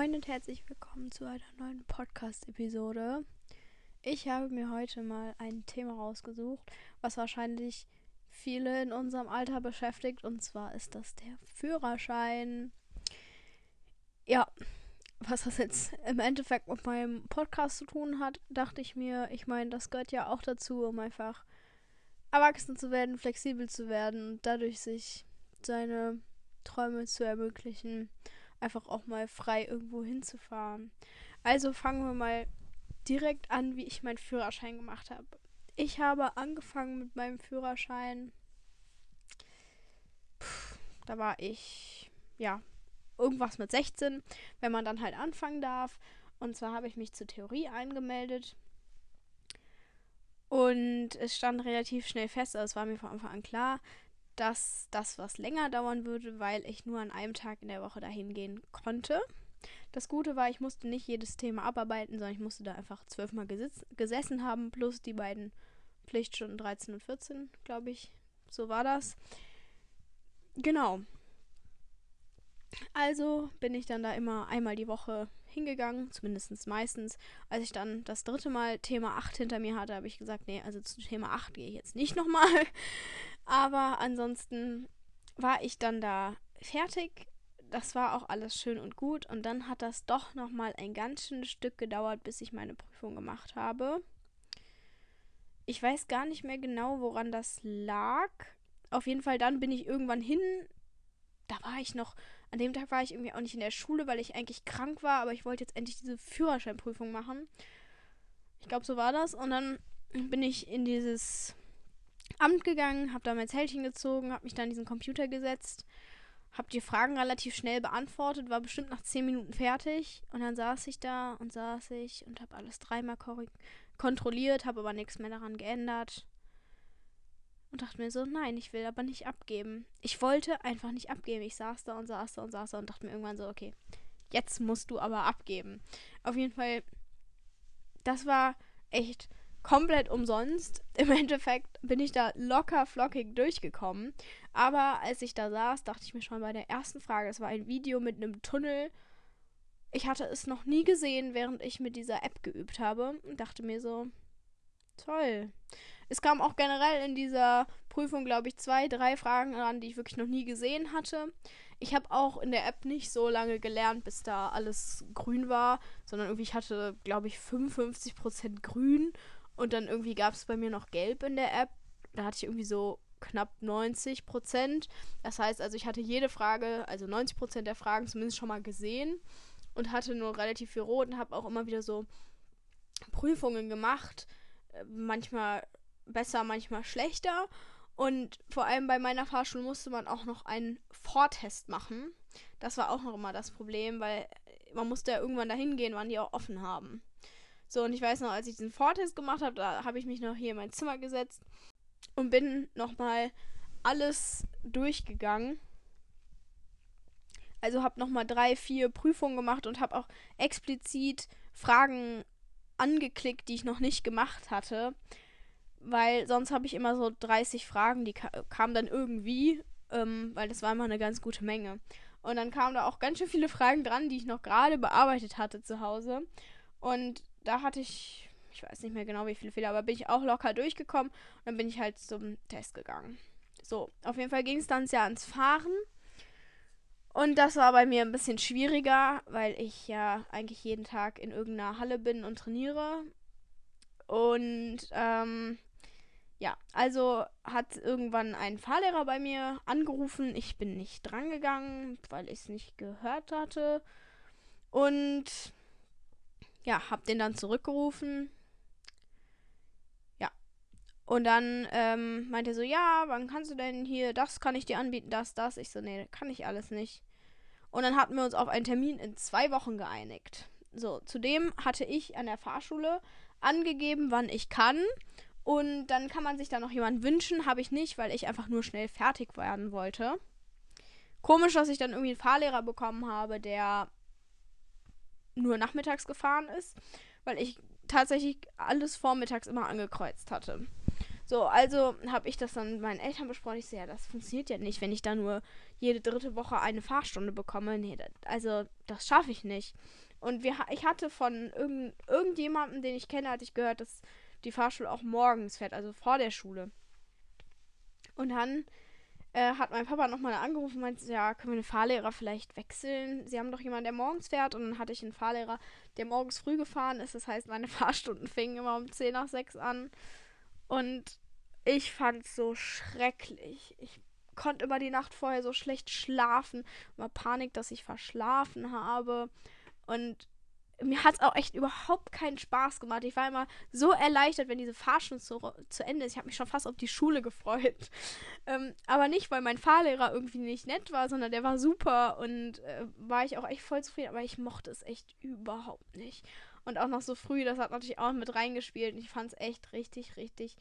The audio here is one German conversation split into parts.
Moin und herzlich willkommen zu einer neuen Podcast-Episode. Ich habe mir heute mal ein Thema rausgesucht, was wahrscheinlich viele in unserem Alter beschäftigt, und zwar ist das der Führerschein. Ja, was das jetzt im Endeffekt mit meinem Podcast zu tun hat, dachte ich mir, ich meine, das gehört ja auch dazu, um einfach erwachsen zu werden, flexibel zu werden und dadurch sich seine Träume zu ermöglichen einfach auch mal frei irgendwo hinzufahren. Also fangen wir mal direkt an, wie ich meinen Führerschein gemacht habe. Ich habe angefangen mit meinem Führerschein. Puh, da war ich, ja, irgendwas mit 16, wenn man dann halt anfangen darf. Und zwar habe ich mich zur Theorie eingemeldet. Und es stand relativ schnell fest, also es war mir von Anfang an klar, dass das was länger dauern würde, weil ich nur an einem Tag in der Woche dahin gehen konnte. Das Gute war, ich musste nicht jedes Thema abarbeiten, sondern ich musste da einfach zwölfmal gesessen haben, plus die beiden Pflichtstunden 13 und 14, glaube ich. So war das. Genau. Also bin ich dann da immer einmal die Woche hingegangen, zumindest meistens. Als ich dann das dritte Mal Thema 8 hinter mir hatte, habe ich gesagt, nee, also zu Thema 8 gehe ich jetzt nicht nochmal. Aber ansonsten war ich dann da fertig. Das war auch alles schön und gut. Und dann hat das doch nochmal ein ganz schönes Stück gedauert, bis ich meine Prüfung gemacht habe. Ich weiß gar nicht mehr genau, woran das lag. Auf jeden Fall dann bin ich irgendwann hin. Da war ich noch, an dem Tag war ich irgendwie auch nicht in der Schule, weil ich eigentlich krank war, aber ich wollte jetzt endlich diese Führerscheinprüfung machen. Ich glaube, so war das. Und dann bin ich in dieses Amt gegangen, habe da mein Zeltchen gezogen, habe mich dann in diesen Computer gesetzt, habe die Fragen relativ schnell beantwortet, war bestimmt nach 10 Minuten fertig und dann saß ich da und saß ich und habe alles dreimal kontrolliert, habe aber nichts mehr daran geändert und dachte mir so, nein, ich will aber nicht abgeben. Ich wollte einfach nicht abgeben. Ich saß da und saß da und saß da und dachte mir irgendwann so, okay, jetzt musst du aber abgeben. Auf jeden Fall, das war echt komplett umsonst. Im Endeffekt bin ich da locker flockig durchgekommen. Aber als ich da saß, dachte ich mir schon bei der ersten Frage, es war ein Video mit einem Tunnel. Ich hatte es noch nie gesehen, während ich mit dieser App geübt habe und dachte mir so, toll. Es kam auch generell in dieser Prüfung, glaube ich, zwei, drei Fragen ran, die ich wirklich noch nie gesehen hatte. Ich habe auch in der App nicht so lange gelernt, bis da alles grün war, sondern irgendwie ich hatte, glaube ich, 55% grün und dann irgendwie gab es bei mir noch Gelb in der App. Da hatte ich irgendwie so knapp 90 Prozent. Das heißt also, ich hatte jede Frage, also 90 Prozent der Fragen zumindest schon mal gesehen und hatte nur relativ viel Rot und habe auch immer wieder so Prüfungen gemacht. Äh, manchmal besser, manchmal schlechter. Und vor allem bei meiner Fahrschule musste man auch noch einen Vortest machen. Das war auch noch immer das Problem, weil man musste ja irgendwann dahin gehen, wann die auch offen haben. So, und ich weiß noch, als ich diesen Vortest gemacht habe, da habe ich mich noch hier in mein Zimmer gesetzt und bin nochmal alles durchgegangen. Also habe nochmal drei, vier Prüfungen gemacht und habe auch explizit Fragen angeklickt, die ich noch nicht gemacht hatte. Weil sonst habe ich immer so 30 Fragen, die ka kamen dann irgendwie, ähm, weil das war immer eine ganz gute Menge. Und dann kamen da auch ganz schön viele Fragen dran, die ich noch gerade bearbeitet hatte zu Hause. Und da hatte ich, ich weiß nicht mehr genau wie viele Fehler, aber bin ich auch locker durchgekommen und dann bin ich halt zum Test gegangen. So, auf jeden Fall ging es dann ja ans Fahren. Und das war bei mir ein bisschen schwieriger, weil ich ja eigentlich jeden Tag in irgendeiner Halle bin und trainiere. Und ähm, ja, also hat irgendwann ein Fahrlehrer bei mir angerufen. Ich bin nicht drangegangen, weil ich es nicht gehört hatte. Und ja, hab den dann zurückgerufen. Ja. Und dann ähm, meinte er so, ja, wann kannst du denn hier, das kann ich dir anbieten, das, das. Ich so, nee, kann ich alles nicht. Und dann hatten wir uns auf einen Termin in zwei Wochen geeinigt. So, zudem hatte ich an der Fahrschule angegeben, wann ich kann. Und dann kann man sich da noch jemanden wünschen. Habe ich nicht, weil ich einfach nur schnell fertig werden wollte. Komisch, dass ich dann irgendwie einen Fahrlehrer bekommen habe, der nur nachmittags gefahren ist, weil ich tatsächlich alles vormittags immer angekreuzt hatte. So, also habe ich das dann meinen Eltern besprochen. Ich so, ja, das funktioniert ja nicht, wenn ich da nur jede dritte Woche eine Fahrstunde bekomme. Nee, das, also das schaffe ich nicht. Und wir, ich hatte von irgend, irgendjemandem, den ich kenne, hatte ich gehört, dass die Fahrschule auch morgens fährt, also vor der Schule. Und dann äh, hat mein Papa nochmal angerufen und meinte, ja, können wir den Fahrlehrer vielleicht wechseln? Sie haben doch jemanden, der morgens fährt. Und dann hatte ich einen Fahrlehrer, der morgens früh gefahren ist. Das heißt, meine Fahrstunden fingen immer um 10 nach 6 an. Und ich fand es so schrecklich. Ich konnte immer die Nacht vorher so schlecht schlafen. Immer Panik, dass ich verschlafen habe. Und mir hat es auch echt überhaupt keinen Spaß gemacht. Ich war immer so erleichtert, wenn diese Fahrstunde zu, zu Ende ist. Ich habe mich schon fast auf die Schule gefreut. Ähm, aber nicht, weil mein Fahrlehrer irgendwie nicht nett war, sondern der war super und äh, war ich auch echt voll zufrieden. Aber ich mochte es echt überhaupt nicht. Und auch noch so früh, das hat natürlich auch mit reingespielt. Und ich fand es echt richtig, richtig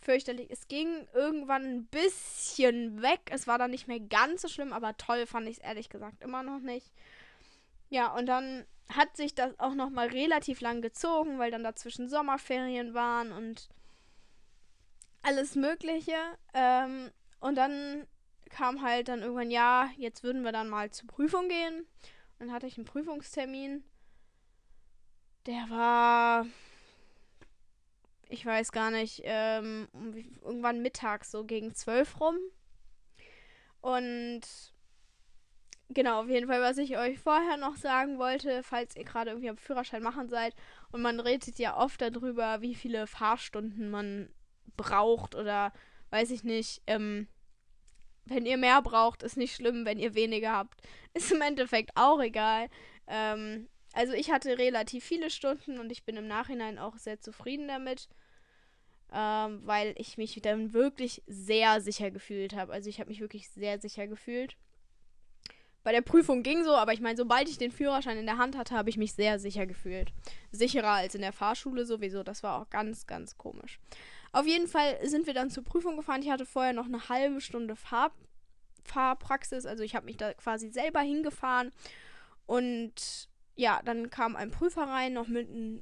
fürchterlich. Es ging irgendwann ein bisschen weg. Es war dann nicht mehr ganz so schlimm, aber toll fand ich es ehrlich gesagt immer noch nicht. Ja, und dann hat sich das auch noch mal relativ lang gezogen, weil dann dazwischen Sommerferien waren und alles Mögliche. Ähm, und dann kam halt dann irgendwann, ja, jetzt würden wir dann mal zur Prüfung gehen. Dann hatte ich einen Prüfungstermin. Der war, ich weiß gar nicht, ähm, irgendwann mittags, so gegen zwölf rum. Und genau, auf jeden Fall, was ich euch vorher noch sagen wollte, falls ihr gerade irgendwie am Führerschein machen seid und man redet ja oft darüber, wie viele Fahrstunden man braucht oder weiß ich nicht, ähm, wenn ihr mehr braucht, ist nicht schlimm, wenn ihr weniger habt, ist im Endeffekt auch egal. Ähm, also ich hatte relativ viele Stunden und ich bin im Nachhinein auch sehr zufrieden damit, ähm, weil ich mich dann wirklich sehr sicher gefühlt habe. Also ich habe mich wirklich sehr sicher gefühlt. Bei der Prüfung ging so, aber ich meine, sobald ich den Führerschein in der Hand hatte, habe ich mich sehr sicher gefühlt. Sicherer als in der Fahrschule sowieso. Das war auch ganz, ganz komisch. Auf jeden Fall sind wir dann zur Prüfung gefahren. Ich hatte vorher noch eine halbe Stunde Fahr Fahrpraxis. Also ich habe mich da quasi selber hingefahren. Und ja, dann kam ein Prüfer rein, noch mit einer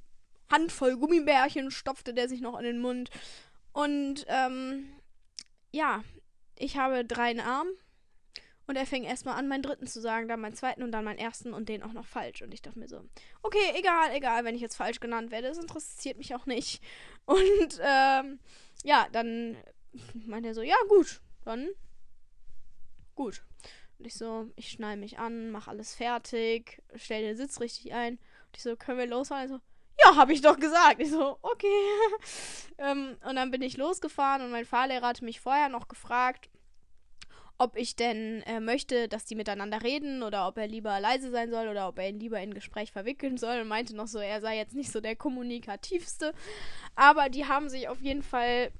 Handvoll Gummibärchen, stopfte der sich noch in den Mund. Und ähm, ja, ich habe drei Arme und er fing erstmal an, meinen dritten zu sagen, dann meinen zweiten und dann meinen ersten und den auch noch falsch. Und ich dachte mir so, okay, egal, egal, wenn ich jetzt falsch genannt werde, das interessiert mich auch nicht. Und ähm, ja, dann meinte er so, ja, gut, dann gut. Und ich so, ich schnall mich an, mach alles fertig, stell den Sitz richtig ein. Und ich so, können wir losfahren? so, ja, habe ich doch gesagt. Ich so, okay. ähm, und dann bin ich losgefahren und mein Fahrlehrer hatte mich vorher noch gefragt, ob ich denn äh, möchte, dass die miteinander reden oder ob er lieber leise sein soll oder ob er ihn lieber in Gespräch verwickeln soll und meinte noch so, er sei jetzt nicht so der kommunikativste. Aber die haben sich auf jeden Fall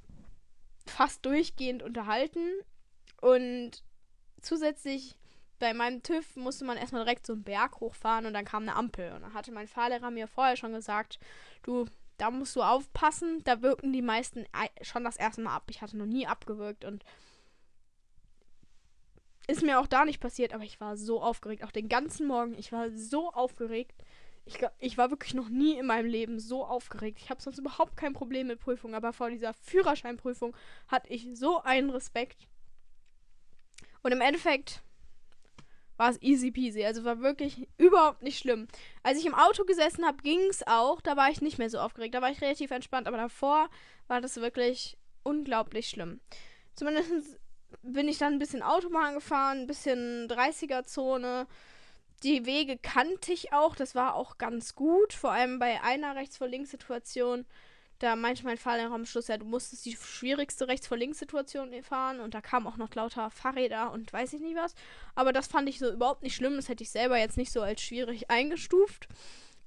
fast durchgehend unterhalten und zusätzlich bei meinem TÜV musste man erstmal direkt so einen Berg hochfahren und dann kam eine Ampel. Und dann hatte mein Fahrlehrer mir vorher schon gesagt, du, da musst du aufpassen, da wirken die meisten schon das erste Mal ab. Ich hatte noch nie abgewirkt und ist mir auch da nicht passiert, aber ich war so aufgeregt. Auch den ganzen Morgen. Ich war so aufgeregt. Ich, ich war wirklich noch nie in meinem Leben so aufgeregt. Ich habe sonst überhaupt kein Problem mit Prüfungen, aber vor dieser Führerscheinprüfung hatte ich so einen Respekt. Und im Endeffekt war es easy peasy. Also war wirklich überhaupt nicht schlimm. Als ich im Auto gesessen habe, ging es auch. Da war ich nicht mehr so aufgeregt. Da war ich relativ entspannt. Aber davor war das wirklich unglaublich schlimm. Zumindest bin ich dann ein bisschen Autobahn gefahren, ein bisschen 30er-Zone. Die Wege kannte ich auch, das war auch ganz gut. Vor allem bei einer Rechts- vor Links-Situation. Da meinte mein Fahrlehrer am Schluss, ja, du musstest die schwierigste Rechts- vor Links-Situation fahren. Und da kamen auch noch lauter Fahrräder und weiß ich nicht was. Aber das fand ich so überhaupt nicht schlimm. Das hätte ich selber jetzt nicht so als schwierig eingestuft.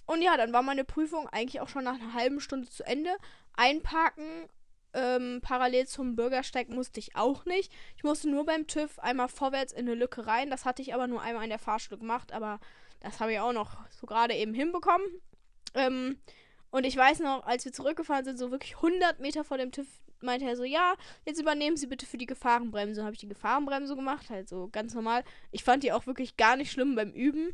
Und ja, dann war meine Prüfung eigentlich auch schon nach einer halben Stunde zu Ende. Einparken ähm, parallel zum Bürgersteig musste ich auch nicht. Ich musste nur beim TÜV einmal vorwärts in eine Lücke rein. Das hatte ich aber nur einmal in der Fahrschule gemacht, aber das habe ich auch noch so gerade eben hinbekommen. Ähm, und ich weiß noch, als wir zurückgefahren sind, so wirklich 100 Meter vor dem TÜV, meinte er so, ja, jetzt übernehmen Sie bitte für die Gefahrenbremse. Habe ich die Gefahrenbremse gemacht, halt so ganz normal. Ich fand die auch wirklich gar nicht schlimm beim Üben.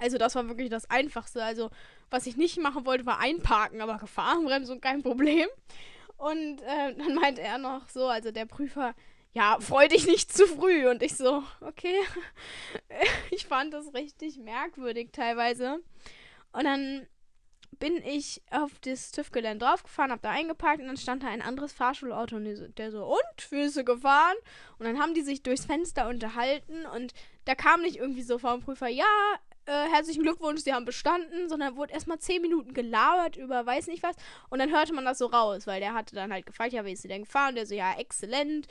Also das war wirklich das Einfachste. Also was ich nicht machen wollte, war einparken, aber Gefahrenbremse und kein Problem. Und äh, dann meinte er noch so, also der Prüfer, ja, freu dich nicht zu früh. Und ich so, okay. ich fand das richtig merkwürdig teilweise. Und dann bin ich auf das TÜV-Gelände draufgefahren, hab da eingeparkt und dann stand da ein anderes Fahrschulauto und der so, und, Füße gefahren? Und dann haben die sich durchs Fenster unterhalten und da kam nicht irgendwie so vom Prüfer, ja, äh, herzlichen Glückwunsch, Sie haben bestanden, sondern wurde erstmal zehn Minuten gelabert über weiß nicht was und dann hörte man das so raus, weil der hatte dann halt gefragt, ja, wie ist Sie denn gefahren? Der so, ja, exzellent,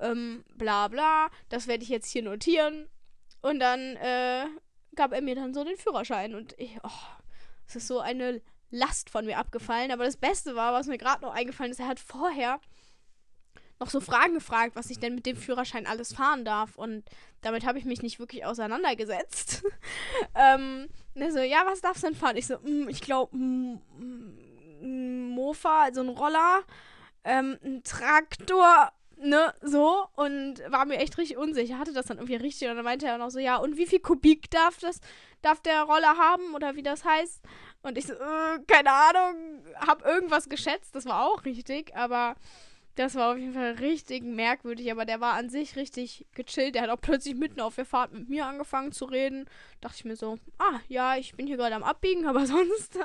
ähm, bla bla, das werde ich jetzt hier notieren. Und dann äh, gab er mir dann so den Führerschein und ich, oh, es ist so eine Last von mir abgefallen. Aber das Beste war, was mir gerade noch eingefallen ist, er hat vorher noch so Fragen gefragt, was ich denn mit dem Führerschein alles fahren darf. Und damit habe ich mich nicht wirklich auseinandergesetzt. ähm, er so, ja, was darfst du denn fahren? Ich so, mm, ich glaube, mm, mm, Mofa, also ein Roller, ähm, ein Traktor ne, so und war mir echt richtig unsicher. Hatte das dann irgendwie richtig und dann meinte er noch so, ja, und wie viel Kubik darf das, darf der Roller haben oder wie das heißt? Und ich so, äh, keine Ahnung, hab irgendwas geschätzt, das war auch richtig, aber das war auf jeden Fall richtig merkwürdig, aber der war an sich richtig gechillt. Der hat auch plötzlich mitten auf der Fahrt mit mir angefangen zu reden. Dachte ich mir so, ah, ja, ich bin hier gerade am Abbiegen, aber sonst.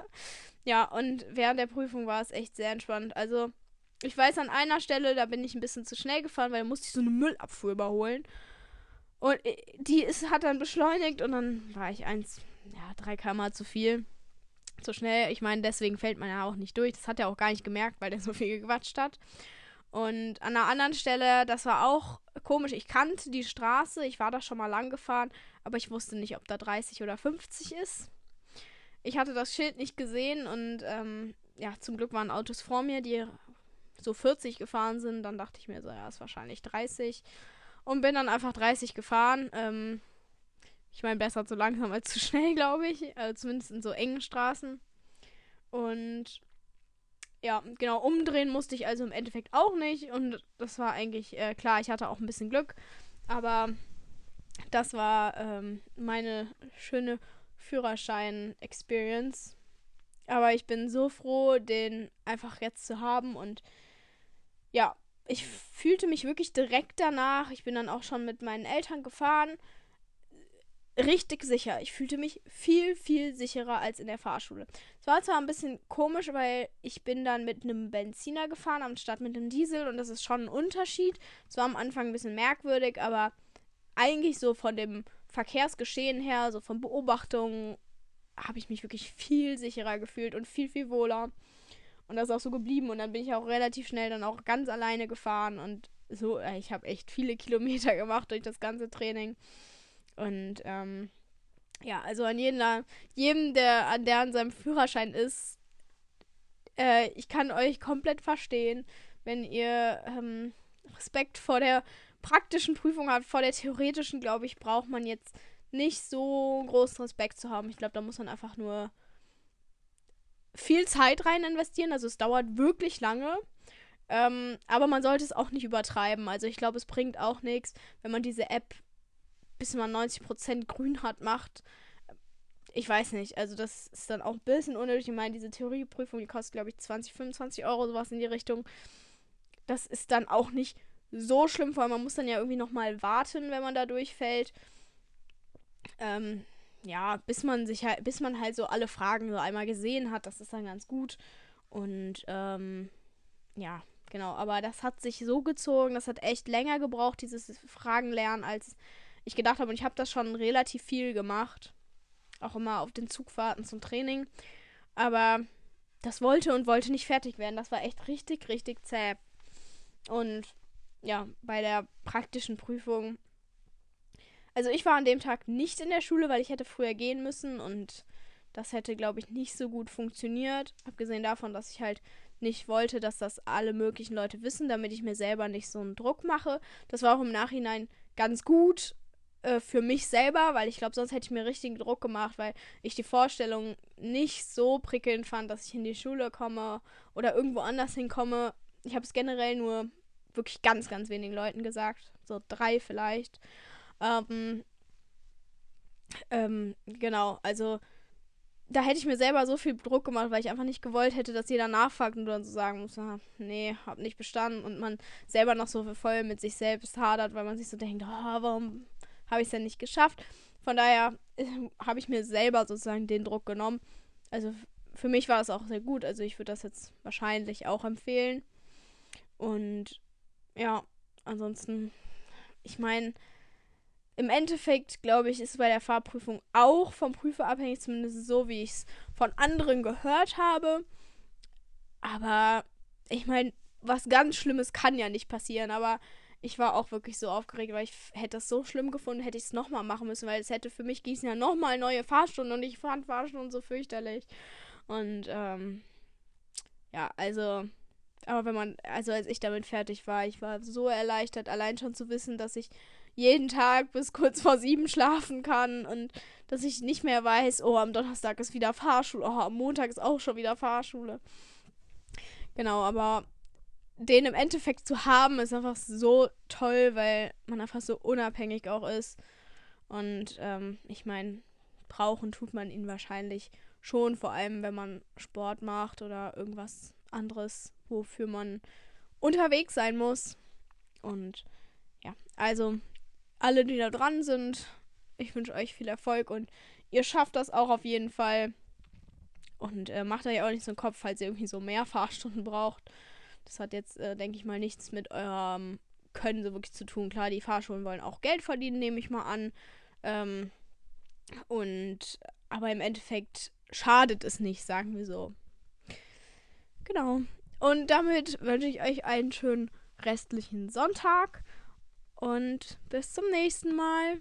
ja, und während der Prüfung war es echt sehr entspannt. Also, ich weiß, an einer Stelle, da bin ich ein bisschen zu schnell gefahren, weil da musste ich so eine Müllabfuhr überholen. Und äh, die ist, hat dann beschleunigt und dann war ich eins, ja, drei km zu viel. Zu schnell. Ich meine, deswegen fällt man ja auch nicht durch. Das hat er auch gar nicht gemerkt, weil der so viel gequatscht hat. Und an einer anderen Stelle, das war auch komisch. Ich kannte die Straße, ich war da schon mal lang gefahren, aber ich wusste nicht, ob da 30 oder 50 ist. Ich hatte das Schild nicht gesehen und ähm, ja, zum Glück waren Autos vor mir, die so 40 gefahren sind, dann dachte ich mir so, ja, ist wahrscheinlich 30. Und bin dann einfach 30 gefahren. Ähm, ich meine, besser zu langsam als zu schnell, glaube ich. Also zumindest in so engen Straßen. Und ja, genau, umdrehen musste ich also im Endeffekt auch nicht. Und das war eigentlich äh, klar, ich hatte auch ein bisschen Glück. Aber das war ähm, meine schöne Führerschein-Experience. Aber ich bin so froh, den einfach jetzt zu haben und ja, ich fühlte mich wirklich direkt danach. Ich bin dann auch schon mit meinen Eltern gefahren. Richtig sicher. Ich fühlte mich viel, viel sicherer als in der Fahrschule. Es war zwar ein bisschen komisch, weil ich bin dann mit einem Benziner gefahren, anstatt mit einem Diesel. Und das ist schon ein Unterschied. Es war am Anfang ein bisschen merkwürdig, aber eigentlich so von dem Verkehrsgeschehen her, so von Beobachtungen, habe ich mich wirklich viel sicherer gefühlt und viel, viel wohler. Und das ist auch so geblieben. Und dann bin ich auch relativ schnell dann auch ganz alleine gefahren. Und so, äh, ich habe echt viele Kilometer gemacht durch das ganze Training. Und ähm, ja, also an jeden, jedem, der an der an seinem Führerschein ist, äh, ich kann euch komplett verstehen, wenn ihr ähm, Respekt vor der praktischen Prüfung habt. Vor der theoretischen, glaube ich, braucht man jetzt nicht so großen Respekt zu haben. Ich glaube, da muss man einfach nur viel Zeit rein investieren. Also es dauert wirklich lange. Ähm, aber man sollte es auch nicht übertreiben. Also ich glaube, es bringt auch nichts, wenn man diese App, bis man 90% grün hat, macht. Ich weiß nicht. Also das ist dann auch ein bisschen unnötig. Ich meine, diese Theorieprüfung, die kostet, glaube ich, 20, 25 Euro, sowas in die Richtung. Das ist dann auch nicht so schlimm, vor allem man muss dann ja irgendwie nochmal warten, wenn man da durchfällt. Ähm, ja, bis man sich halt, bis man halt so alle Fragen so einmal gesehen hat, das ist dann ganz gut. Und ähm, ja, genau. Aber das hat sich so gezogen, das hat echt länger gebraucht, dieses Fragenlernen, als ich gedacht habe. Und ich habe das schon relativ viel gemacht. Auch immer auf den Zugfahrten zum Training. Aber das wollte und wollte nicht fertig werden. Das war echt richtig, richtig zäh. Und ja, bei der praktischen Prüfung also ich war an dem Tag nicht in der Schule, weil ich hätte früher gehen müssen und das hätte, glaube ich, nicht so gut funktioniert. Abgesehen davon, dass ich halt nicht wollte, dass das alle möglichen Leute wissen, damit ich mir selber nicht so einen Druck mache. Das war auch im Nachhinein ganz gut äh, für mich selber, weil ich glaube, sonst hätte ich mir richtigen Druck gemacht, weil ich die Vorstellung nicht so prickelnd fand, dass ich in die Schule komme oder irgendwo anders hinkomme. Ich habe es generell nur wirklich ganz, ganz wenigen Leuten gesagt. So drei vielleicht. Ähm, ähm, genau, also da hätte ich mir selber so viel Druck gemacht, weil ich einfach nicht gewollt hätte, dass jeder nachfragt und dann so sagen muss, ah, nee, hab nicht bestanden und man selber noch so voll mit sich selbst hadert, weil man sich so denkt, oh, warum habe ich es denn nicht geschafft? Von daher äh, habe ich mir selber sozusagen den Druck genommen. Also für mich war es auch sehr gut. Also ich würde das jetzt wahrscheinlich auch empfehlen. Und ja, ansonsten, ich meine, im Endeffekt, glaube ich, ist bei der Fahrprüfung auch vom Prüfer abhängig, zumindest so, wie ich es von anderen gehört habe. Aber ich meine, was ganz Schlimmes kann ja nicht passieren, aber ich war auch wirklich so aufgeregt, weil ich hätte das so schlimm gefunden, hätte ich es nochmal machen müssen, weil es hätte für mich Gießen ja nochmal neue Fahrstunden und ich fand Fahrstunden so fürchterlich. Und ähm, ja, also, aber wenn man, also als ich damit fertig war, ich war so erleichtert, allein schon zu wissen, dass ich jeden Tag bis kurz vor sieben schlafen kann und dass ich nicht mehr weiß, oh, am Donnerstag ist wieder Fahrschule, oh, am Montag ist auch schon wieder Fahrschule. Genau, aber den im Endeffekt zu haben, ist einfach so toll, weil man einfach so unabhängig auch ist. Und ähm, ich meine, brauchen tut man ihn wahrscheinlich schon, vor allem wenn man Sport macht oder irgendwas anderes, wofür man unterwegs sein muss. Und ja, also alle, die da dran sind, ich wünsche euch viel Erfolg und ihr schafft das auch auf jeden Fall. Und äh, macht euch auch nicht so einen Kopf, falls ihr irgendwie so mehr Fahrstunden braucht. Das hat jetzt, äh, denke ich mal, nichts mit eurem Können so wirklich zu tun. Klar, die Fahrschulen wollen auch Geld verdienen, nehme ich mal an. Ähm, und aber im Endeffekt schadet es nicht, sagen wir so. Genau. Und damit wünsche ich euch einen schönen restlichen Sonntag und bis zum nächsten Mal.